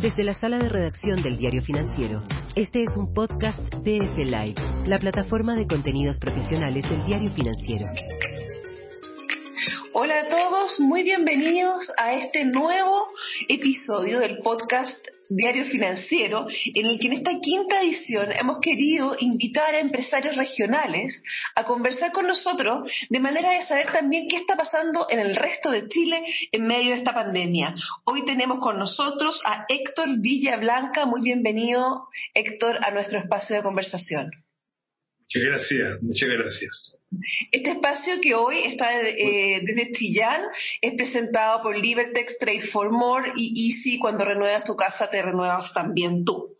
Desde la sala de redacción del Diario Financiero, este es un podcast de F Live, la plataforma de contenidos profesionales del Diario Financiero. Hola a todos, muy bienvenidos a este nuevo episodio del podcast Diario Financiero, en el que en esta quinta edición hemos querido invitar a empresarios regionales a conversar con nosotros de manera de saber también qué está pasando en el resto de Chile en medio de esta pandemia. Hoy tenemos con nosotros a Héctor Villablanca. Muy bienvenido, Héctor, a nuestro espacio de conversación. Muchas gracias, muchas gracias. Este espacio que hoy está eh, desde Chillán es presentado por Libertex Trade for More y Easy. Cuando renuevas tu casa, te renuevas también tú.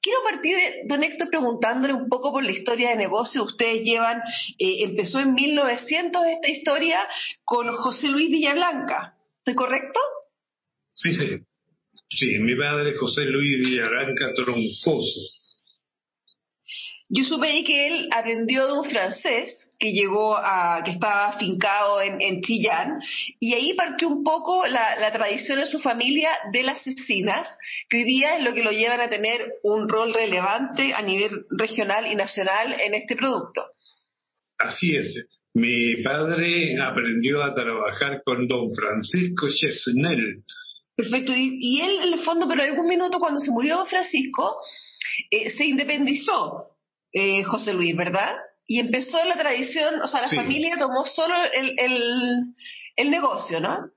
Quiero partir, de, don Héctor, preguntándole un poco por la historia de negocio. Ustedes llevan, eh, empezó en 1900 esta historia con José Luis Villablanca. ¿Estoy correcto? Sí, sí. Sí, mi padre José Luis Villablanca Troncoso yo supe ahí que él aprendió de un francés que llegó a, que estaba afincado en, en Chillán, y ahí partió un poco la, la, tradición de su familia de las cecinas, que hoy día es lo que lo llevan a tener un rol relevante a nivel regional y nacional en este producto. Así es. Mi padre aprendió a trabajar con don Francisco Chesnel. Perfecto. Y, y, él, en el fondo, pero en algún minuto cuando se murió don Francisco, eh, se independizó eh, José Luis, ¿verdad? Y empezó la tradición, o sea, la familia tomó solo el, el, negocio, ¿no?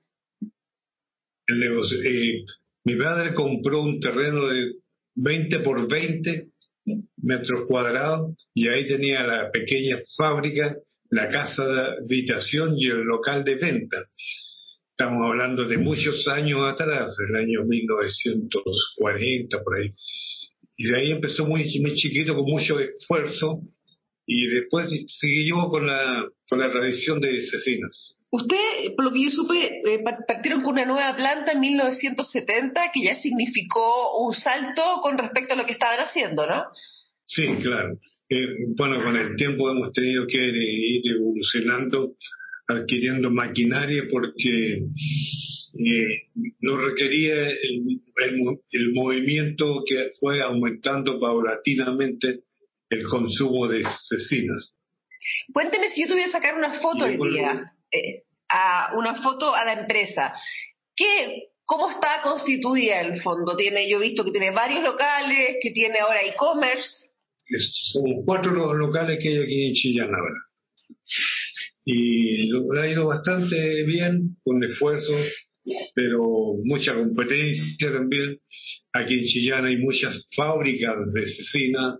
El negocio. Eh, mi padre compró un terreno de 20 por 20 metros cuadrados y ahí tenía la pequeña fábrica, la casa de habitación y el local de venta. Estamos hablando de muchos años atrás, el año 1940, por ahí. Y de ahí empezó muy, muy chiquito, con mucho esfuerzo, y después siguió con la, con la tradición de cecinas. Usted, por lo que yo supe, eh, partieron con una nueva planta en 1970 que ya significó un salto con respecto a lo que estaban haciendo, ¿no? Sí, claro. Eh, bueno, con el tiempo hemos tenido que ir evolucionando, adquiriendo maquinaria porque eh, no requería el, el, movimiento que fue aumentando paulatinamente el consumo de cecinas. Cuénteme si yo tuviera que sacar una foto hoy día, eh, a una foto a la empresa. ¿Qué, ¿Cómo está constituida el fondo? Tiene, yo he visto que tiene varios locales, que tiene ahora e-commerce. Son cuatro los locales que hay aquí en Chillán ahora. Y lo ha ido bastante bien, con esfuerzo, pero mucha competencia también. Aquí en Chillán hay muchas fábricas de cecina,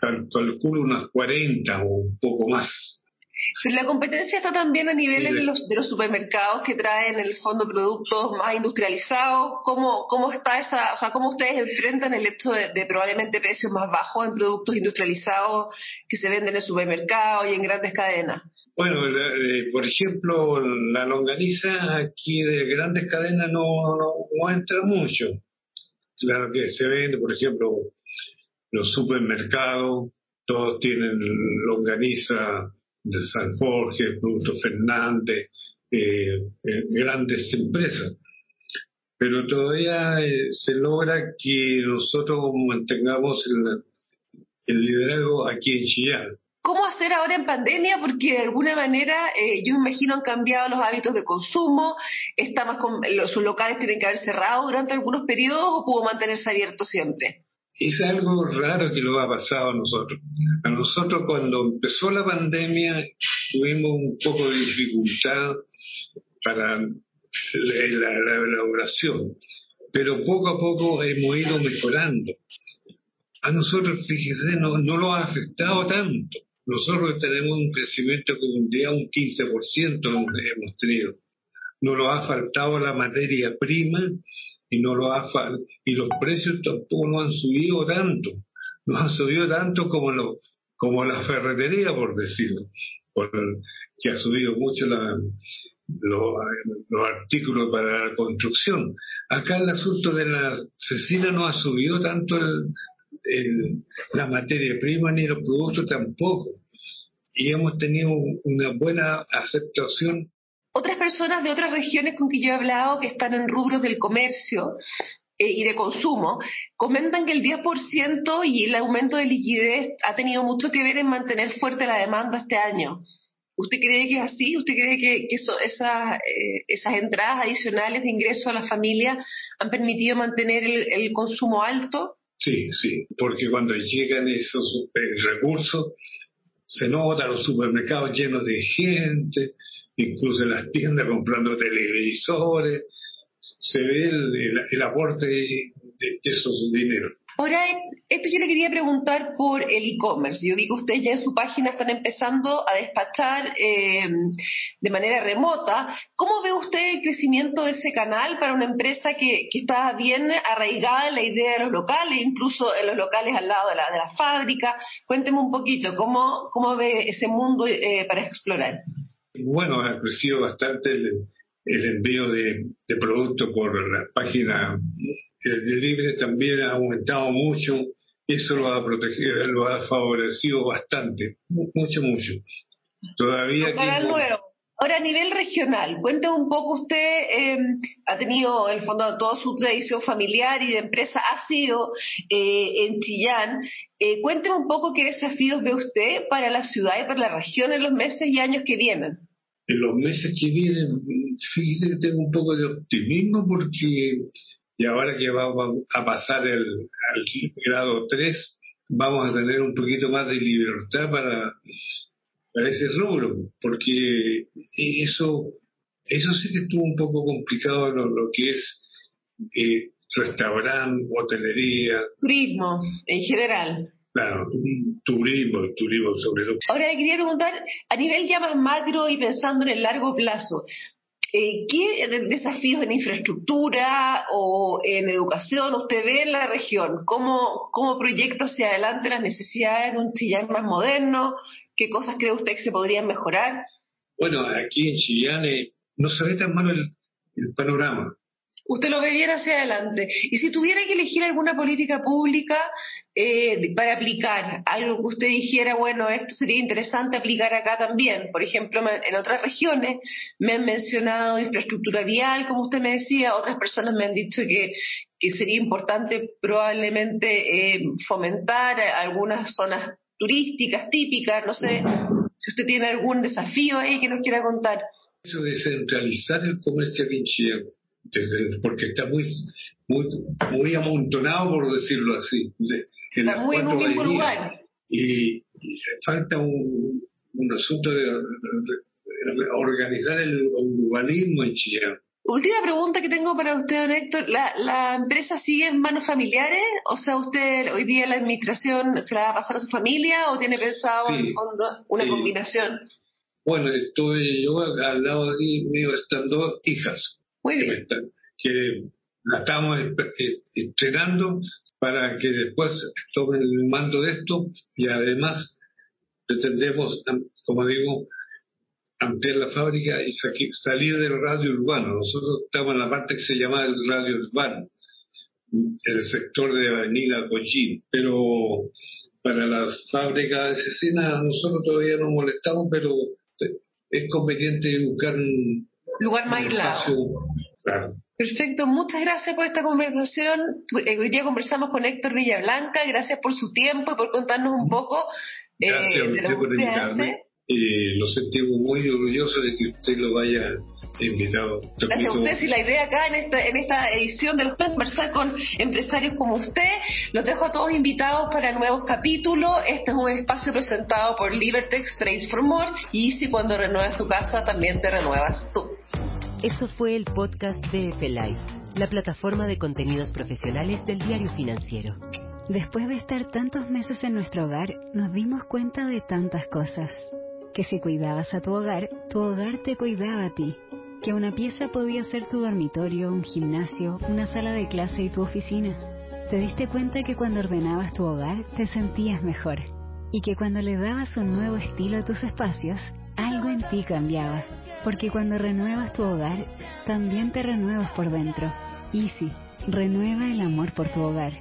calculo unas 40 o un poco más. La competencia está también a nivel de los, de los supermercados que traen en el fondo productos más industrializados. ¿Cómo, cómo está esa, o sea, cómo ustedes enfrentan el hecho de, probablemente precios más bajos en productos industrializados que se venden en supermercados y en grandes cadenas? Bueno, eh, por ejemplo, la longaniza aquí de grandes cadenas no, no, entra mucho. Claro que se vende, por ejemplo, los supermercados, todos tienen longaniza de San Jorge, Producto Fernández, eh, eh, grandes empresas. Pero todavía se logra que nosotros mantengamos el, liderazgo aquí en Chillán ¿Cómo hacer ahora en pandemia? Porque de alguna manera eh, yo imagino han cambiado los hábitos de consumo, está con, los, sus locales tienen que haber cerrado durante algunos periodos o pudo mantenerse abierto siempre. Es algo raro que lo ha pasado a nosotros. A nosotros cuando empezó la pandemia tuvimos un poco de dificultad para la, la elaboración, pero poco a poco hemos ido mejorando. A nosotros, fíjese, no, no lo ha afectado tanto nosotros tenemos un crecimiento que un día un 15% hemos tenido. No lo ha faltado la materia prima y no lo ha y los precios tampoco no han subido tanto. No han subido tanto como lo, como la ferretería, por decirlo, por que ha subido mucho la, los artículos para la construcción. Acá el asunto de la cecina no ha subido tanto el, la materia prima ni los productos tampoco. Y hemos tenido una buena aceptación. Otras personas de otras regiones con que yo he hablado que están en rubros del comercio eh, y de consumo, comentan que el 10% y el aumento de liquidez ha tenido mucho que ver en mantener fuerte la demanda este año. ¿Usted cree que es así? ¿Usted cree que, esas, eh, esas entradas adicionales de ingreso a la familia han permitido mantener el, consumo alto? Sí, sí, porque cuando llegan esos eh, recursos, se nota los supermercados llenos de gente, incluso en las tiendas comprando televisores, se ve el, aporte de, esos dineros. Ahora, esto yo le quería preguntar por el e-commerce. Yo vi que ustedes ya en su página están empezando a despachar eh, de manera remota. ¿Cómo ve usted el crecimiento de ese canal para una empresa que, está bien arraigada en la idea de los locales, incluso en los locales al lado de la, de la fábrica? Cuénteme un poquito, ¿cómo, cómo ve ese mundo eh, para explorar? Bueno, ha crecido bastante el, el envío de, de productos por la página el delivery también ha aumentado mucho eso lo ha protegido lo ha favorecido bastante mucho mucho. Todavía Ahora, a nivel regional, cuénteme un poco, usted eh, ha tenido, en el fondo, toda su tradición familiar y de empresa ha sido eh, en Chillán. Eh, un poco qué desafíos ve usted para la ciudad y para la región en los meses y años que vienen. En los meses que vienen, fíjese que tengo un poco de optimismo porque y ahora que vamos a pasar el, al grado 3, vamos a tener un poquito más de libertad para, para ese rubro, porque eso, eso sí que estuvo un poco complicado lo, lo que es eh, restaurante, hotelería. Turismo, en general. Claro, turismo, turismo sobre todo. Ahora le quería preguntar, a nivel ya más macro y pensando en el largo plazo, eh, ¿Qué desafíos en infraestructura o en educación usted ve en la región? ¿Cómo, cómo proyecta hacia adelante las necesidades de un Chillán más moderno? ¿Qué cosas cree usted que se podrían mejorar? Bueno, aquí en Chillán eh, no se ve tan malo el panorama usted lo ve bien hacia adelante. Y si tuviera que elegir alguna política pública eh, para aplicar, algo que usted dijera, bueno, esto sería interesante aplicar acá también. Por ejemplo, en otras regiones me han mencionado infraestructura vial, como usted me decía, otras personas me han dicho que, que sería importante probablemente eh, fomentar algunas zonas turísticas típicas, no sé, si usted tiene algún desafío ahí que nos quiera contar. De el comercio aquí Chile porque está muy, muy, muy amontonado, por decirlo así. está muy en un mismo lugar. Y, falta un, un asunto de, organizar el urbanismo en Chile. Última pregunta que tengo para usted, don Héctor. ¿La, ¿La empresa sigue en manos familiares? O sea, ¿usted hoy día la administración se la va a pasar a su familia o tiene pensado en fondo una combinación? Bueno, estoy yo al lado de mí mío están dos hijas. Muy bien. Que la estamos entrenando para que después tomen el mando de esto y además pretendemos, como digo, ampliar la fábrica y salir del radio urbano. Nosotros estamos en la parte que se llama el radio urbano, el sector de Avenida Cochín, pero para las fábricas de escena nosotros todavía no molestamos, pero es conveniente buscar un lugar más aislado. Perfecto, muchas gracias por esta conversación. Eh, hoy día conversamos con Héctor Villablanca, gracias por su tiempo y por contarnos un poco eh, de lo que usted hace. Y lo sentimos muy orgulloso de que usted lo vaya invitado. Gracias a usted. Si la idea acá en esta, en esta edición de los conversar con empresarios como usted, los dejo a todos invitados para nuevos capítulos. Este es un espacio presentado por Libertex Trades for More y si cuando renuevas tu casa también te renuevas tú. Eso fue el podcast de F-Live, la plataforma de contenidos profesionales del diario financiero. Después de estar tantos meses en nuestro hogar, nos dimos cuenta de tantas cosas. Que si cuidabas a tu hogar, tu hogar te cuidaba a ti. Que una pieza podía ser tu dormitorio, un gimnasio, una sala de clase y tu oficina. Te diste cuenta que cuando ordenabas tu hogar te sentías mejor. Y que cuando le dabas un nuevo estilo a tus espacios, algo en ti cambiaba. Porque cuando renuevas tu hogar, también te renuevas por dentro. Easy, renueva el amor por tu hogar.